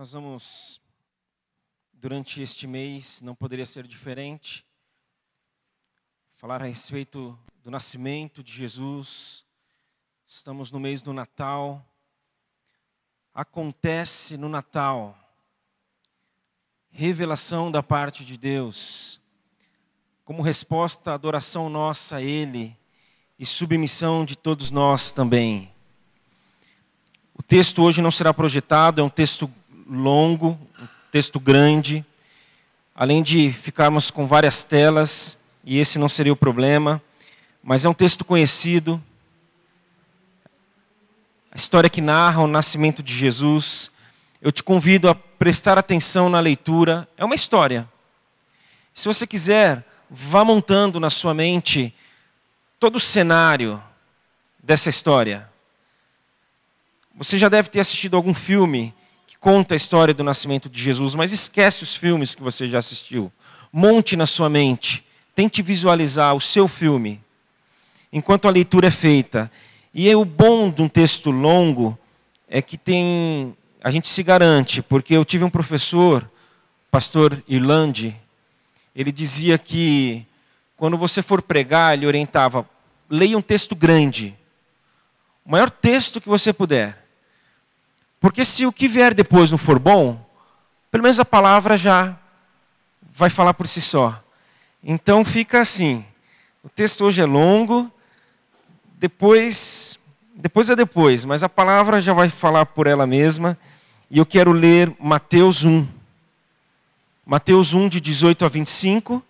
Nós vamos, durante este mês, não poderia ser diferente, falar a respeito do nascimento de Jesus. Estamos no mês do Natal. Acontece no Natal revelação da parte de Deus, como resposta à adoração nossa a Ele e submissão de todos nós também. O texto hoje não será projetado, é um texto longo, um texto grande. Além de ficarmos com várias telas, e esse não seria o problema, mas é um texto conhecido. A história que narra o nascimento de Jesus. Eu te convido a prestar atenção na leitura. É uma história. Se você quiser, vá montando na sua mente todo o cenário dessa história. Você já deve ter assistido algum filme conta a história do nascimento de Jesus, mas esquece os filmes que você já assistiu. Monte na sua mente, tente visualizar o seu filme, enquanto a leitura é feita. E o bom de um texto longo é que tem, a gente se garante, porque eu tive um professor, pastor Irlande, ele dizia que quando você for pregar, ele orientava, leia um texto grande, o maior texto que você puder. Porque se o que vier depois não for bom, pelo menos a palavra já vai falar por si só. Então fica assim. O texto hoje é longo, depois, depois é depois, mas a palavra já vai falar por ela mesma. E eu quero ler Mateus 1. Mateus 1, de 18 a 25,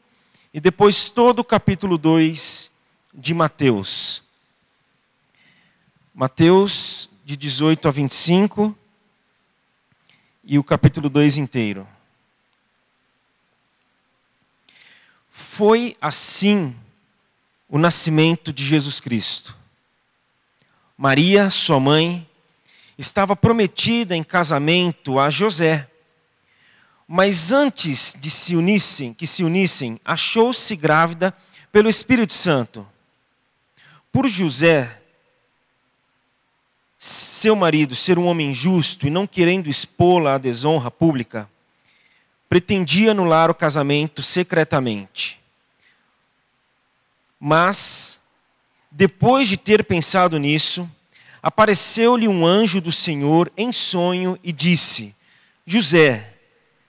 e depois todo o capítulo 2 de Mateus. Mateus, de 18 a 25, e o capítulo 2 inteiro. Foi assim o nascimento de Jesus Cristo. Maria, sua mãe, estava prometida em casamento a José. Mas antes de se unissem, que se unissem, achou-se grávida pelo Espírito Santo. Por José seu marido ser um homem justo e não querendo expô-la à desonra pública, pretendia anular o casamento secretamente. Mas, depois de ter pensado nisso, apareceu-lhe um anjo do Senhor em sonho e disse: José,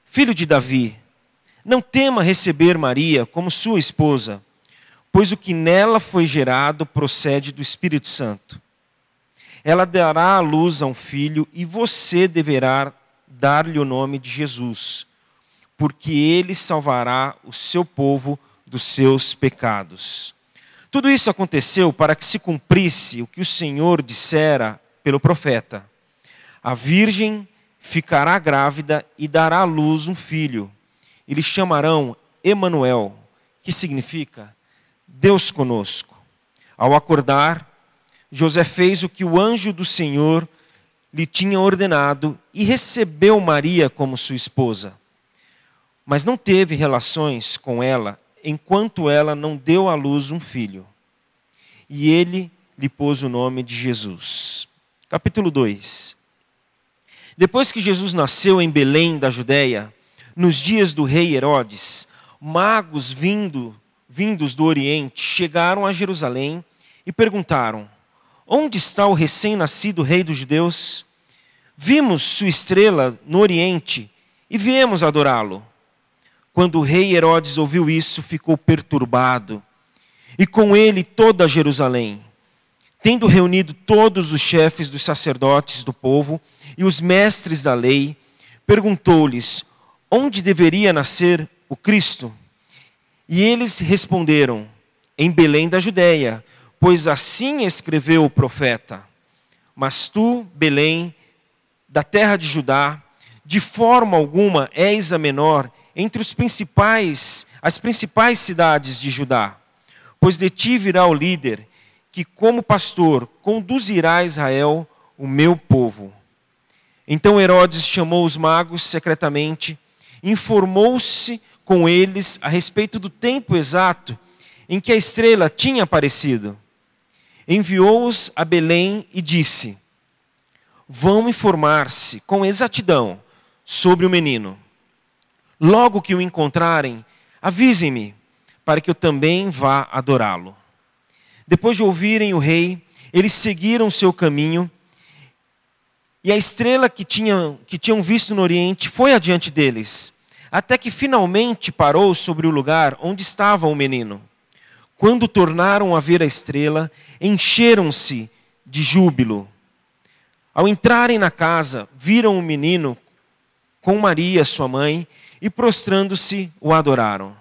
filho de Davi, não tema receber Maria como sua esposa, pois o que nela foi gerado procede do Espírito Santo. Ela dará à luz a um filho e você deverá dar-lhe o nome de Jesus, porque ele salvará o seu povo dos seus pecados. Tudo isso aconteceu para que se cumprisse o que o Senhor dissera pelo profeta: A virgem ficará grávida e dará à luz um filho. E lhe chamarão Emanuel, que significa Deus conosco. Ao acordar, José fez o que o anjo do Senhor lhe tinha ordenado e recebeu Maria como sua esposa. Mas não teve relações com ela enquanto ela não deu à luz um filho. E ele lhe pôs o nome de Jesus. Capítulo 2. Depois que Jesus nasceu em Belém da Judéia, nos dias do rei Herodes, magos vindo, vindos do Oriente chegaram a Jerusalém e perguntaram: Onde está o recém-nascido rei dos judeus? Vimos sua estrela no Oriente e viemos adorá-lo. Quando o rei Herodes ouviu isso, ficou perturbado, e com ele toda Jerusalém. Tendo reunido todos os chefes dos sacerdotes do povo e os mestres da lei, perguntou-lhes onde deveria nascer o Cristo. E eles responderam: em Belém da Judéia pois assim escreveu o profeta: Mas tu, Belém, da terra de Judá, de forma alguma és a menor entre os principais, as principais cidades de Judá, pois de ti virá o líder que, como pastor, conduzirá a Israel, o meu povo. Então Herodes chamou os magos secretamente, informou-se com eles a respeito do tempo exato em que a estrela tinha aparecido enviou-os a Belém e disse: Vão informar-se com exatidão sobre o menino. Logo que o encontrarem, avisem-me, para que eu também vá adorá-lo. Depois de ouvirem o rei, eles seguiram seu caminho, e a estrela que tinham, que tinham visto no Oriente foi adiante deles, até que finalmente parou sobre o lugar onde estava o menino. Quando tornaram a ver a estrela, encheram-se de júbilo. Ao entrarem na casa, viram o menino com Maria, sua mãe, e prostrando-se, o adoraram.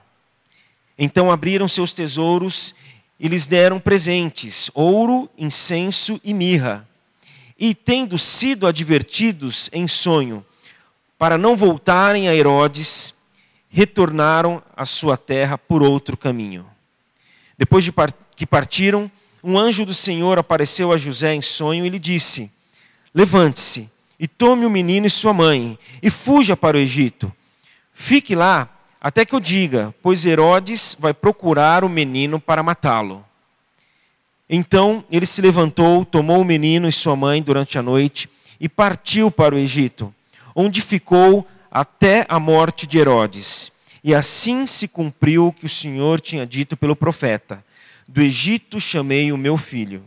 Então abriram seus tesouros e lhes deram presentes: ouro, incenso e mirra. E, tendo sido advertidos em sonho, para não voltarem a Herodes, retornaram à sua terra por outro caminho. Depois de que partiram, um anjo do Senhor apareceu a José em sonho e lhe disse: Levante-se e tome o menino e sua mãe e fuja para o Egito. Fique lá até que eu diga, pois Herodes vai procurar o menino para matá-lo. Então ele se levantou, tomou o menino e sua mãe durante a noite e partiu para o Egito, onde ficou até a morte de Herodes. E assim se cumpriu o que o Senhor tinha dito pelo profeta: Do Egito chamei o meu filho.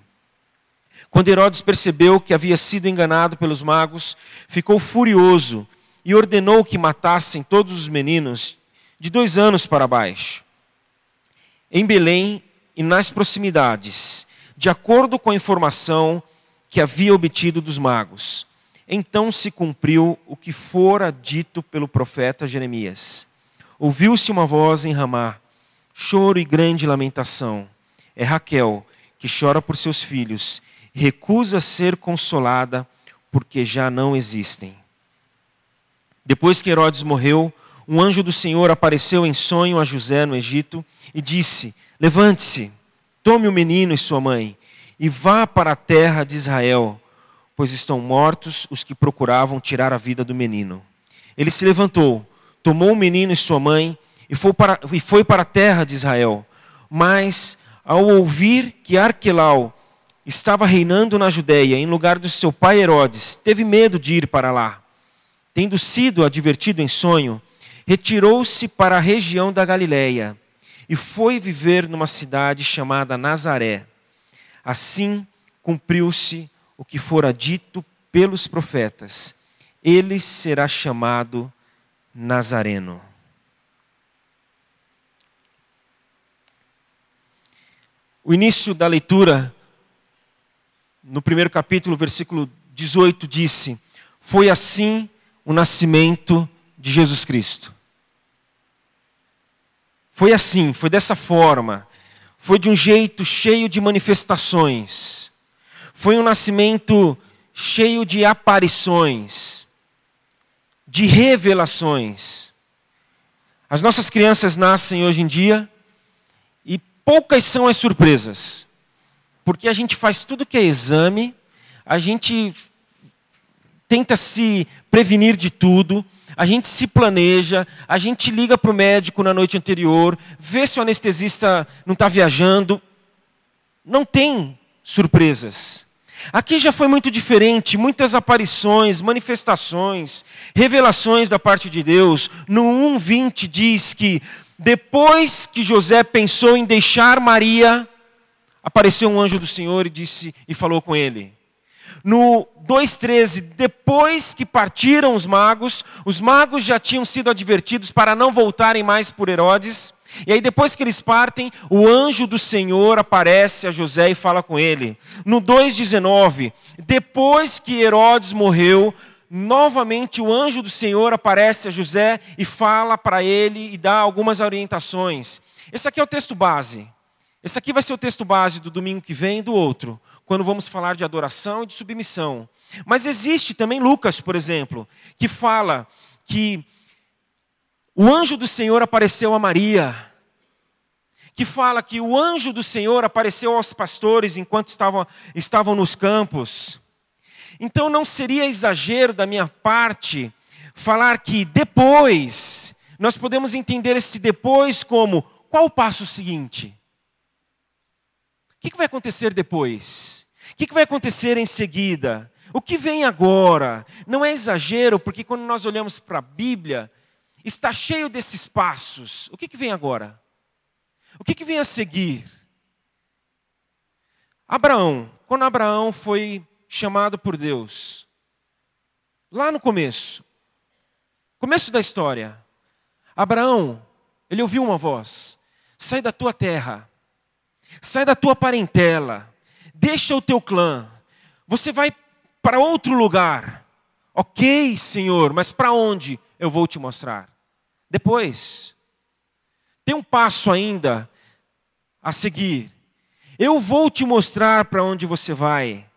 Quando Herodes percebeu que havia sido enganado pelos magos, ficou furioso e ordenou que matassem todos os meninos de dois anos para baixo. Em Belém e nas proximidades, de acordo com a informação que havia obtido dos magos. Então se cumpriu o que fora dito pelo profeta Jeremias. Ouviu-se uma voz em Ramá, choro e grande lamentação. É Raquel que chora por seus filhos, recusa ser consolada porque já não existem. Depois que Herodes morreu, um anjo do Senhor apareceu em sonho a José no Egito e disse: Levante-se, tome o menino e sua mãe e vá para a terra de Israel, pois estão mortos os que procuravam tirar a vida do menino. Ele se levantou tomou o menino e sua mãe e foi para, e foi para a terra de Israel. Mas, ao ouvir que Arquelau estava reinando na Judéia, em lugar do seu pai Herodes, teve medo de ir para lá. Tendo sido advertido em sonho, retirou-se para a região da Galiléia e foi viver numa cidade chamada Nazaré. Assim cumpriu-se o que fora dito pelos profetas: ele será chamado Nazareno. O início da leitura, no primeiro capítulo, versículo 18, disse: Foi assim o nascimento de Jesus Cristo. Foi assim, foi dessa forma. Foi de um jeito cheio de manifestações. Foi um nascimento cheio de aparições de revelações. As nossas crianças nascem hoje em dia e poucas são as surpresas. Porque a gente faz tudo que é exame, a gente tenta se prevenir de tudo, a gente se planeja, a gente liga para o médico na noite anterior, vê se o anestesista não está viajando. Não tem surpresas. Aqui já foi muito diferente, muitas aparições, manifestações, revelações da parte de Deus. No 1:20 diz que depois que José pensou em deixar Maria, apareceu um anjo do Senhor e disse e falou com ele. No 2:13, depois que partiram os magos, os magos já tinham sido advertidos para não voltarem mais por Herodes. E aí, depois que eles partem, o anjo do Senhor aparece a José e fala com ele. No 2,19, depois que Herodes morreu, novamente o anjo do Senhor aparece a José e fala para ele e dá algumas orientações. Esse aqui é o texto base. Esse aqui vai ser o texto base do domingo que vem e do outro, quando vamos falar de adoração e de submissão. Mas existe também Lucas, por exemplo, que fala que o anjo do Senhor apareceu a Maria, que fala que o anjo do Senhor apareceu aos pastores enquanto estavam, estavam nos campos. Então não seria exagero da minha parte falar que depois, nós podemos entender esse depois como qual o passo seguinte? O que vai acontecer depois? O que vai acontecer em seguida? O que vem agora? Não é exagero, porque quando nós olhamos para a Bíblia, está cheio desses passos. O que, que vem agora? O que, que vem a seguir? Abraão, quando Abraão foi chamado por Deus, lá no começo, começo da história, Abraão, ele ouviu uma voz: sai da tua terra, sai da tua parentela, deixa o teu clã, você vai para outro lugar. Ok, Senhor, mas para onde eu vou te mostrar? Depois, tem um passo ainda a seguir. Eu vou te mostrar para onde você vai.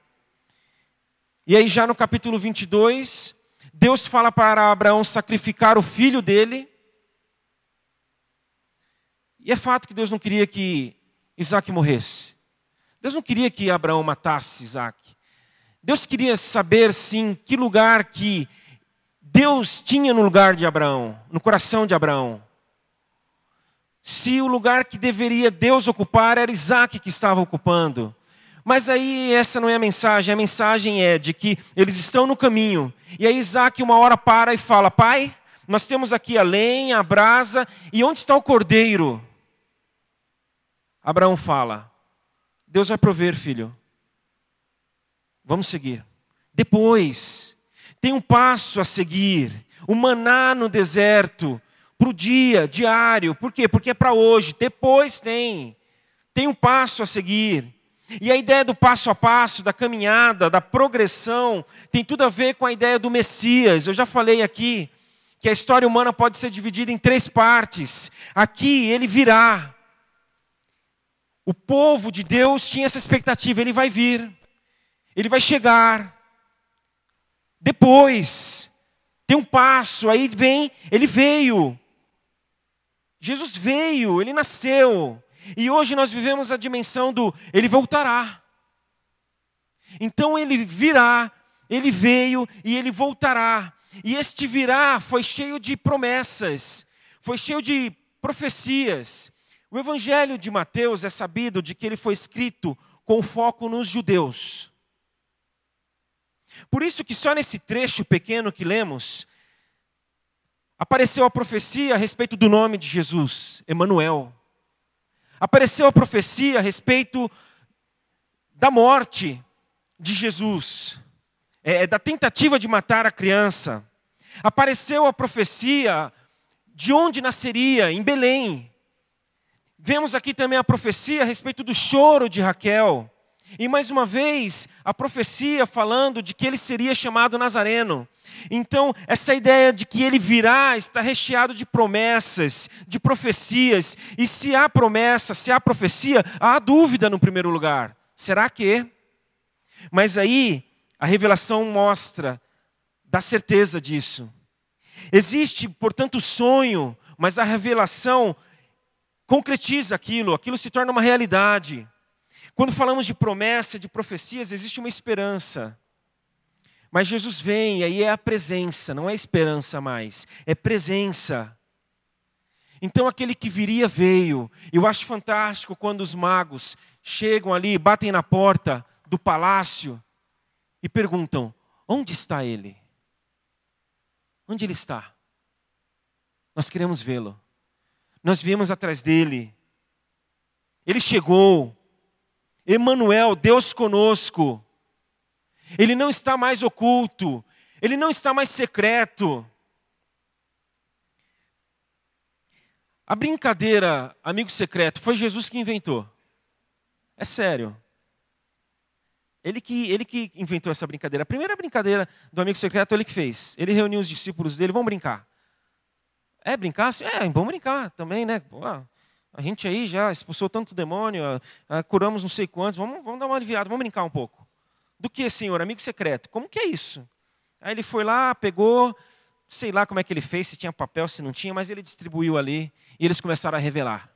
E aí, já no capítulo 22, Deus fala para Abraão sacrificar o filho dele. E é fato que Deus não queria que Isaac morresse. Deus não queria que Abraão matasse Isaac. Deus queria saber, sim, que lugar que Deus tinha no lugar de Abraão, no coração de Abraão. Se o lugar que deveria Deus ocupar era Isaac que estava ocupando. Mas aí essa não é a mensagem, a mensagem é de que eles estão no caminho. E aí Isaac uma hora para e fala: Pai, nós temos aqui a lenha, a brasa, e onde está o cordeiro? Abraão fala: Deus vai prover, filho. Vamos seguir. Depois, tem um passo a seguir. O maná no deserto, para o dia, diário. Por quê? Porque é para hoje. Depois tem. Tem um passo a seguir. E a ideia do passo a passo, da caminhada, da progressão, tem tudo a ver com a ideia do Messias. Eu já falei aqui que a história humana pode ser dividida em três partes. Aqui ele virá. O povo de Deus tinha essa expectativa, ele vai vir. Ele vai chegar. Depois, tem um passo, aí vem, ele veio. Jesus veio, ele nasceu. E hoje nós vivemos a dimensão do ele voltará. Então ele virá, ele veio e ele voltará. E este virá foi cheio de promessas, foi cheio de profecias. O evangelho de Mateus é sabido de que ele foi escrito com foco nos judeus. Por isso que só nesse trecho pequeno que lemos, apareceu a profecia a respeito do nome de Jesus, Emanuel. Apareceu a profecia a respeito da morte de Jesus, é, é, da tentativa de matar a criança. Apareceu a profecia de onde nasceria, em Belém. Vemos aqui também a profecia a respeito do choro de Raquel. E mais uma vez, a profecia falando de que ele seria chamado Nazareno. Então, essa ideia de que ele virá está recheado de promessas, de profecias. E se há promessa, se há profecia, há dúvida no primeiro lugar. Será que? Mas aí, a revelação mostra, dá certeza disso. Existe, portanto, o sonho, mas a revelação concretiza aquilo, aquilo se torna uma realidade. Quando falamos de promessa, de profecias, existe uma esperança. Mas Jesus vem, e aí é a presença, não é esperança mais, é presença. Então aquele que viria veio. Eu acho fantástico quando os magos chegam ali, batem na porta do palácio e perguntam: onde está ele? Onde ele está? Nós queremos vê-lo. Nós viemos atrás dele. Ele chegou, Emanuel, Deus conosco. Ele não está mais oculto, ele não está mais secreto. A brincadeira, amigo secreto, foi Jesus que inventou. É sério. Ele que, ele que inventou essa brincadeira. A primeira brincadeira do amigo secreto ele que fez. Ele reuniu os discípulos dele, vamos brincar. É brincar? É, vamos brincar também, né? Pô, a gente aí já expulsou tanto demônio, curamos não sei quantos, vamos, vamos dar uma aliviada, vamos brincar um pouco. Do que, senhor? Amigo secreto. Como que é isso? Aí ele foi lá, pegou, sei lá como é que ele fez, se tinha papel, se não tinha, mas ele distribuiu ali e eles começaram a revelar.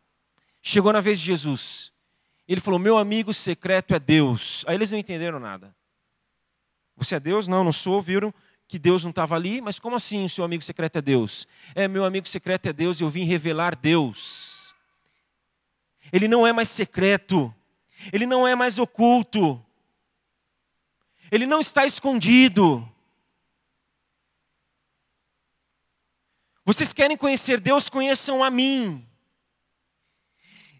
Chegou na vez de Jesus. Ele falou: Meu amigo secreto é Deus. Aí eles não entenderam nada. Você é Deus? Não, não sou. Viram que Deus não estava ali, mas como assim o seu amigo secreto é Deus? É, meu amigo secreto é Deus e eu vim revelar Deus. Ele não é mais secreto, ele não é mais oculto. Ele não está escondido. Vocês querem conhecer Deus, conheçam a mim.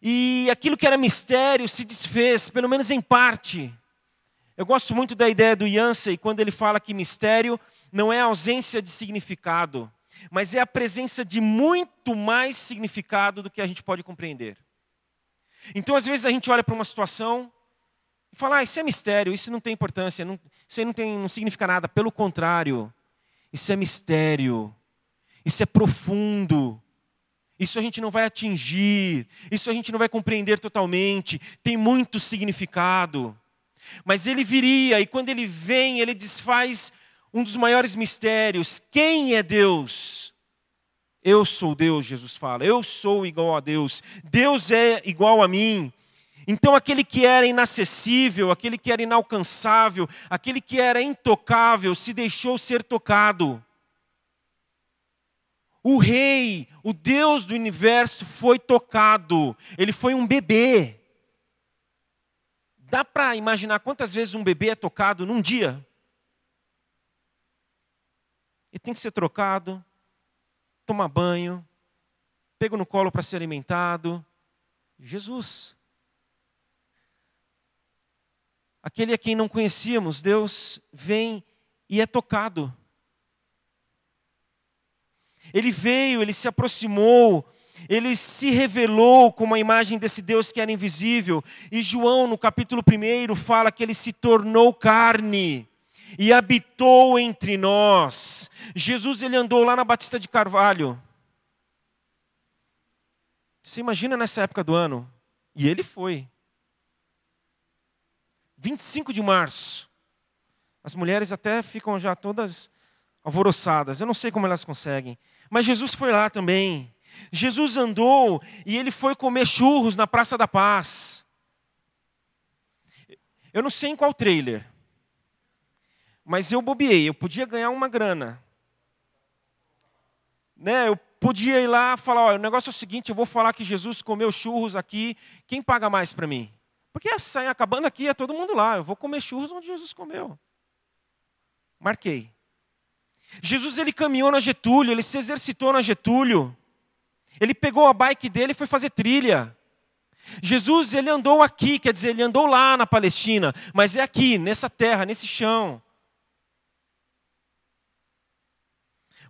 E aquilo que era mistério se desfez, pelo menos em parte. Eu gosto muito da ideia do Yancey quando ele fala que mistério não é a ausência de significado, mas é a presença de muito mais significado do que a gente pode compreender. Então, às vezes, a gente olha para uma situação e fala: ah, isso é mistério, isso não tem importância, não, isso aí não, tem, não significa nada. Pelo contrário, isso é mistério, isso é profundo, isso a gente não vai atingir, isso a gente não vai compreender totalmente, tem muito significado. Mas ele viria, e quando ele vem, ele desfaz um dos maiores mistérios: quem é Deus? Eu sou Deus, Jesus fala, eu sou igual a Deus, Deus é igual a mim. Então, aquele que era inacessível, aquele que era inalcançável, aquele que era intocável, se deixou ser tocado. O rei, o Deus do universo foi tocado. Ele foi um bebê. Dá para imaginar quantas vezes um bebê é tocado num dia? Ele tem que ser trocado, tomar banho, pego no colo para ser alimentado. Jesus. Aquele a quem não conhecíamos, Deus vem e é tocado. Ele veio, ele se aproximou, ele se revelou como a imagem desse Deus que era invisível. E João, no capítulo 1, fala que ele se tornou carne e habitou entre nós. Jesus ele andou lá na Batista de Carvalho. Você imagina nessa época do ano? E ele foi. 25 de março. As mulheres até ficam já todas alvoroçadas. Eu não sei como elas conseguem. Mas Jesus foi lá também. Jesus andou e ele foi comer churros na Praça da Paz. Eu não sei em qual trailer, mas eu bobiei, eu podia ganhar uma grana. Né, eu podia ir lá e falar: olha, o negócio é o seguinte, eu vou falar que Jesus comeu churros aqui, quem paga mais para mim? Porque saem acabando aqui, é todo mundo lá, eu vou comer churros onde Jesus comeu. Marquei. Jesus ele caminhou na Getúlio, ele se exercitou na Getúlio. Ele pegou a bike dele e foi fazer trilha. Jesus ele andou aqui, quer dizer, ele andou lá na Palestina, mas é aqui, nessa terra, nesse chão.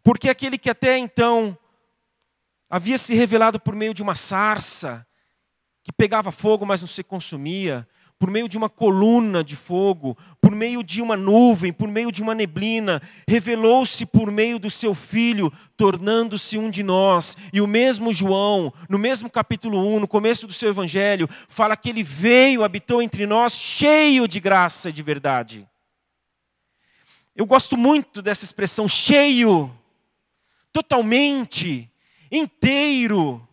Porque aquele que até então havia se revelado por meio de uma sarça, que pegava fogo, mas não se consumia, por meio de uma coluna de fogo, por meio de uma nuvem, por meio de uma neblina, revelou-se por meio do seu filho, tornando-se um de nós. E o mesmo João, no mesmo capítulo 1, no começo do seu evangelho, fala que ele veio, habitou entre nós, cheio de graça e de verdade. Eu gosto muito dessa expressão cheio, totalmente, inteiro.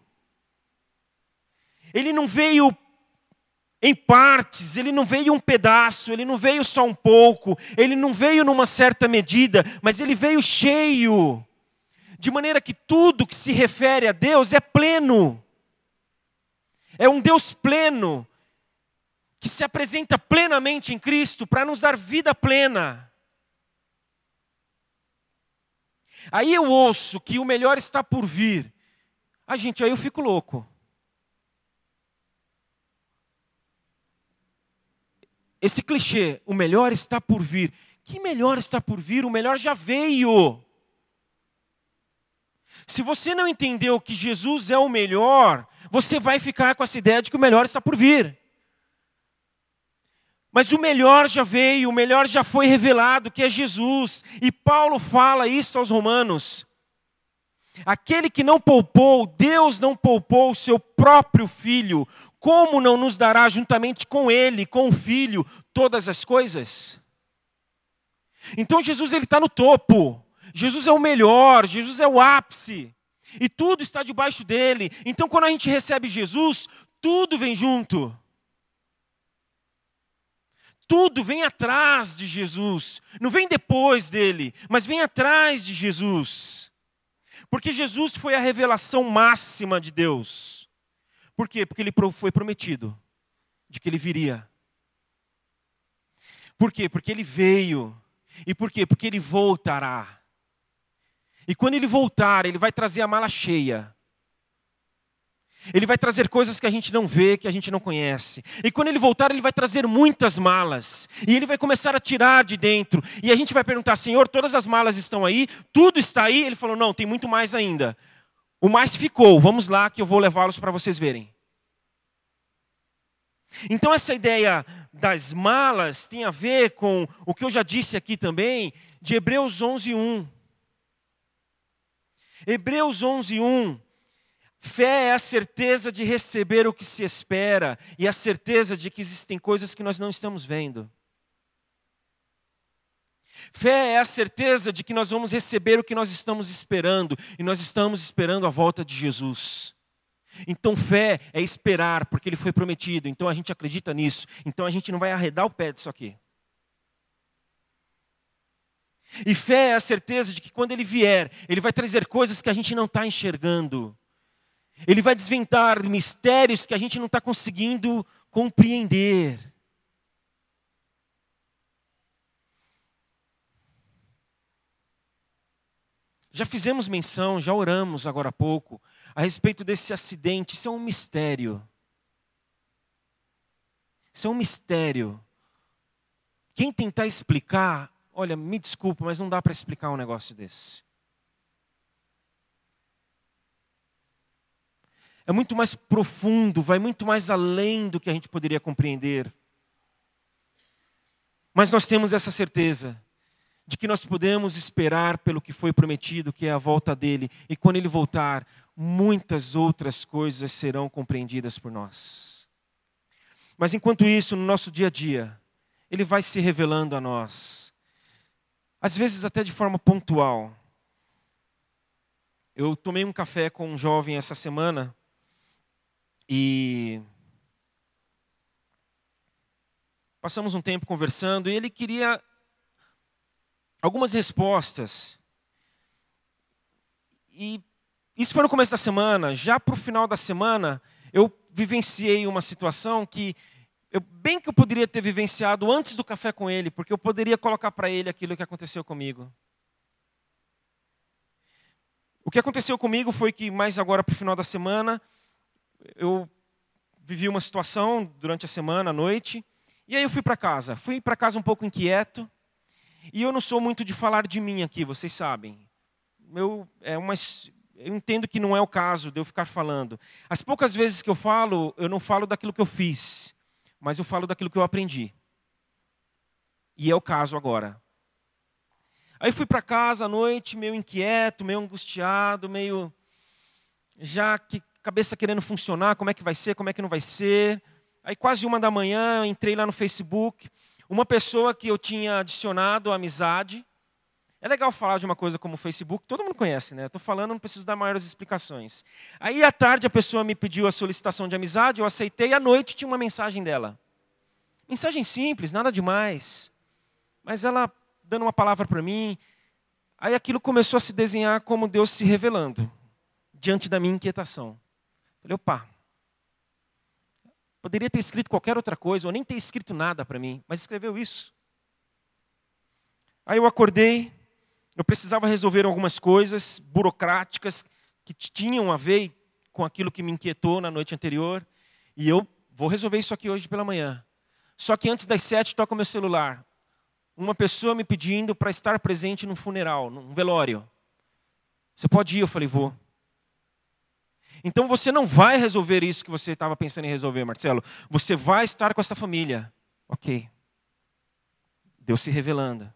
Ele não veio em partes, ele não veio um pedaço, ele não veio só um pouco, ele não veio numa certa medida, mas ele veio cheio, de maneira que tudo que se refere a Deus é pleno. É um Deus pleno, que se apresenta plenamente em Cristo para nos dar vida plena. Aí eu ouço que o melhor está por vir. Ah, gente, aí eu fico louco. esse clichê, o melhor está por vir. Que melhor está por vir? O melhor já veio. Se você não entendeu que Jesus é o melhor, você vai ficar com essa ideia de que o melhor está por vir. Mas o melhor já veio, o melhor já foi revelado, que é Jesus. E Paulo fala isso aos Romanos. Aquele que não poupou, Deus não poupou o seu próprio filho, como não nos dará juntamente com ele, com o filho, todas as coisas? Então Jesus ele está no topo. Jesus é o melhor, Jesus é o ápice. E tudo está debaixo dele. Então quando a gente recebe Jesus, tudo vem junto. Tudo vem atrás de Jesus. Não vem depois dele, mas vem atrás de Jesus. Porque Jesus foi a revelação máxima de Deus. Por quê? Porque ele foi prometido de que ele viria. Por quê? Porque ele veio. E por quê? Porque ele voltará. E quando ele voltar, ele vai trazer a mala cheia. Ele vai trazer coisas que a gente não vê, que a gente não conhece. E quando ele voltar, ele vai trazer muitas malas. E ele vai começar a tirar de dentro. E a gente vai perguntar: Senhor, todas as malas estão aí? Tudo está aí? Ele falou: Não, tem muito mais ainda. O mais ficou. Vamos lá que eu vou levá-los para vocês verem. Então, essa ideia das malas tem a ver com o que eu já disse aqui também, de Hebreus 11, 1. Hebreus 11, 1 Fé é a certeza de receber o que se espera e a certeza de que existem coisas que nós não estamos vendo. Fé é a certeza de que nós vamos receber o que nós estamos esperando e nós estamos esperando a volta de Jesus. Então, fé é esperar, porque ele foi prometido, então a gente acredita nisso, então a gente não vai arredar o pé disso aqui. E fé é a certeza de que quando ele vier, ele vai trazer coisas que a gente não está enxergando. Ele vai desventar mistérios que a gente não está conseguindo compreender. Já fizemos menção, já oramos agora há pouco, a respeito desse acidente. Isso é um mistério. Isso é um mistério. Quem tentar explicar, olha, me desculpa, mas não dá para explicar um negócio desse. É muito mais profundo, vai muito mais além do que a gente poderia compreender. Mas nós temos essa certeza de que nós podemos esperar pelo que foi prometido, que é a volta dele, e quando ele voltar, muitas outras coisas serão compreendidas por nós. Mas enquanto isso, no nosso dia a dia, ele vai se revelando a nós, às vezes até de forma pontual. Eu tomei um café com um jovem essa semana, e passamos um tempo conversando e ele queria algumas respostas. E isso foi no começo da semana. Já para o final da semana, eu vivenciei uma situação que eu, bem que eu poderia ter vivenciado antes do café com ele, porque eu poderia colocar para ele aquilo que aconteceu comigo. O que aconteceu comigo foi que, mais agora para o final da semana, eu vivi uma situação durante a semana, à noite, e aí eu fui para casa. Fui para casa um pouco inquieto, e eu não sou muito de falar de mim aqui, vocês sabem. Eu, é uma, eu entendo que não é o caso de eu ficar falando. As poucas vezes que eu falo, eu não falo daquilo que eu fiz, mas eu falo daquilo que eu aprendi. E é o caso agora. Aí fui para casa à noite, meio inquieto, meio angustiado, meio já que cabeça querendo funcionar, como é que vai ser, como é que não vai ser. Aí quase uma da manhã, entrei lá no Facebook, uma pessoa que eu tinha adicionado amizade. É legal falar de uma coisa como o Facebook, todo mundo conhece, né? Estou falando, não preciso dar maiores explicações. Aí à tarde a pessoa me pediu a solicitação de amizade, eu aceitei, e à noite tinha uma mensagem dela. Mensagem simples, nada demais. Mas ela dando uma palavra para mim, aí aquilo começou a se desenhar como Deus se revelando diante da minha inquietação. Falei, opa, poderia ter escrito qualquer outra coisa, ou nem ter escrito nada para mim, mas escreveu isso. Aí eu acordei, eu precisava resolver algumas coisas burocráticas que tinham a ver com aquilo que me inquietou na noite anterior, e eu vou resolver isso aqui hoje pela manhã. Só que antes das sete toca meu celular. Uma pessoa me pedindo para estar presente num funeral, num velório. Você pode ir? Eu falei, vou. Então você não vai resolver isso que você estava pensando em resolver, Marcelo. Você vai estar com essa família. Ok. Deus se revelando.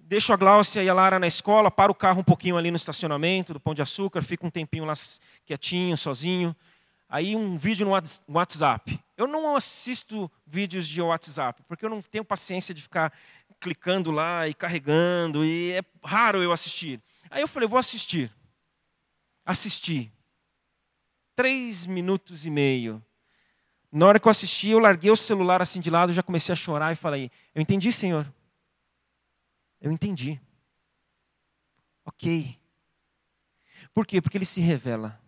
Deixo a Gláucia e a Lara na escola, paro o carro um pouquinho ali no estacionamento do Pão de Açúcar, fico um tempinho lá quietinho, sozinho. Aí um vídeo no WhatsApp. Eu não assisto vídeos de WhatsApp, porque eu não tenho paciência de ficar clicando lá e carregando, e é raro eu assistir. Aí eu falei, vou assistir assisti. Três minutos e meio. Na hora que eu assisti, eu larguei o celular assim de lado, já comecei a chorar e falei: Eu entendi, Senhor. Eu entendi. Ok. Por quê? Porque Ele se revela.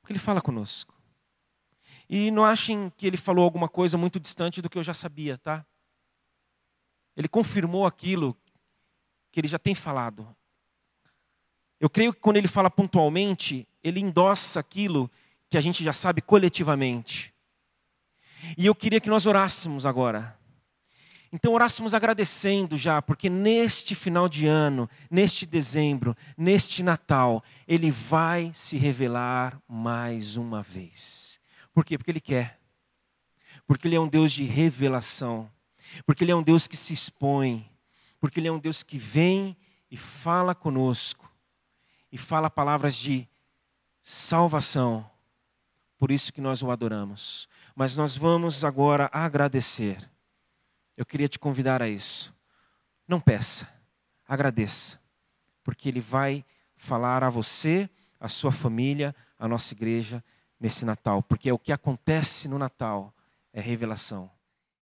Porque Ele fala conosco. E não achem que ele falou alguma coisa muito distante do que eu já sabia, tá? Ele confirmou aquilo que ele já tem falado. Eu creio que quando ele fala pontualmente, ele endossa aquilo que a gente já sabe coletivamente. E eu queria que nós orássemos agora. Então, orássemos agradecendo já, porque neste final de ano, neste dezembro, neste Natal, Ele vai se revelar mais uma vez. Por quê? Porque Ele quer. Porque Ele é um Deus de revelação. Porque Ele é um Deus que se expõe. Porque Ele é um Deus que vem e fala conosco. E fala palavras de salvação. Por isso que nós o adoramos. Mas nós vamos agora agradecer. Eu queria te convidar a isso. Não peça, agradeça, porque Ele vai falar a você, a sua família, a nossa igreja nesse Natal, porque é o que acontece no Natal é revelação.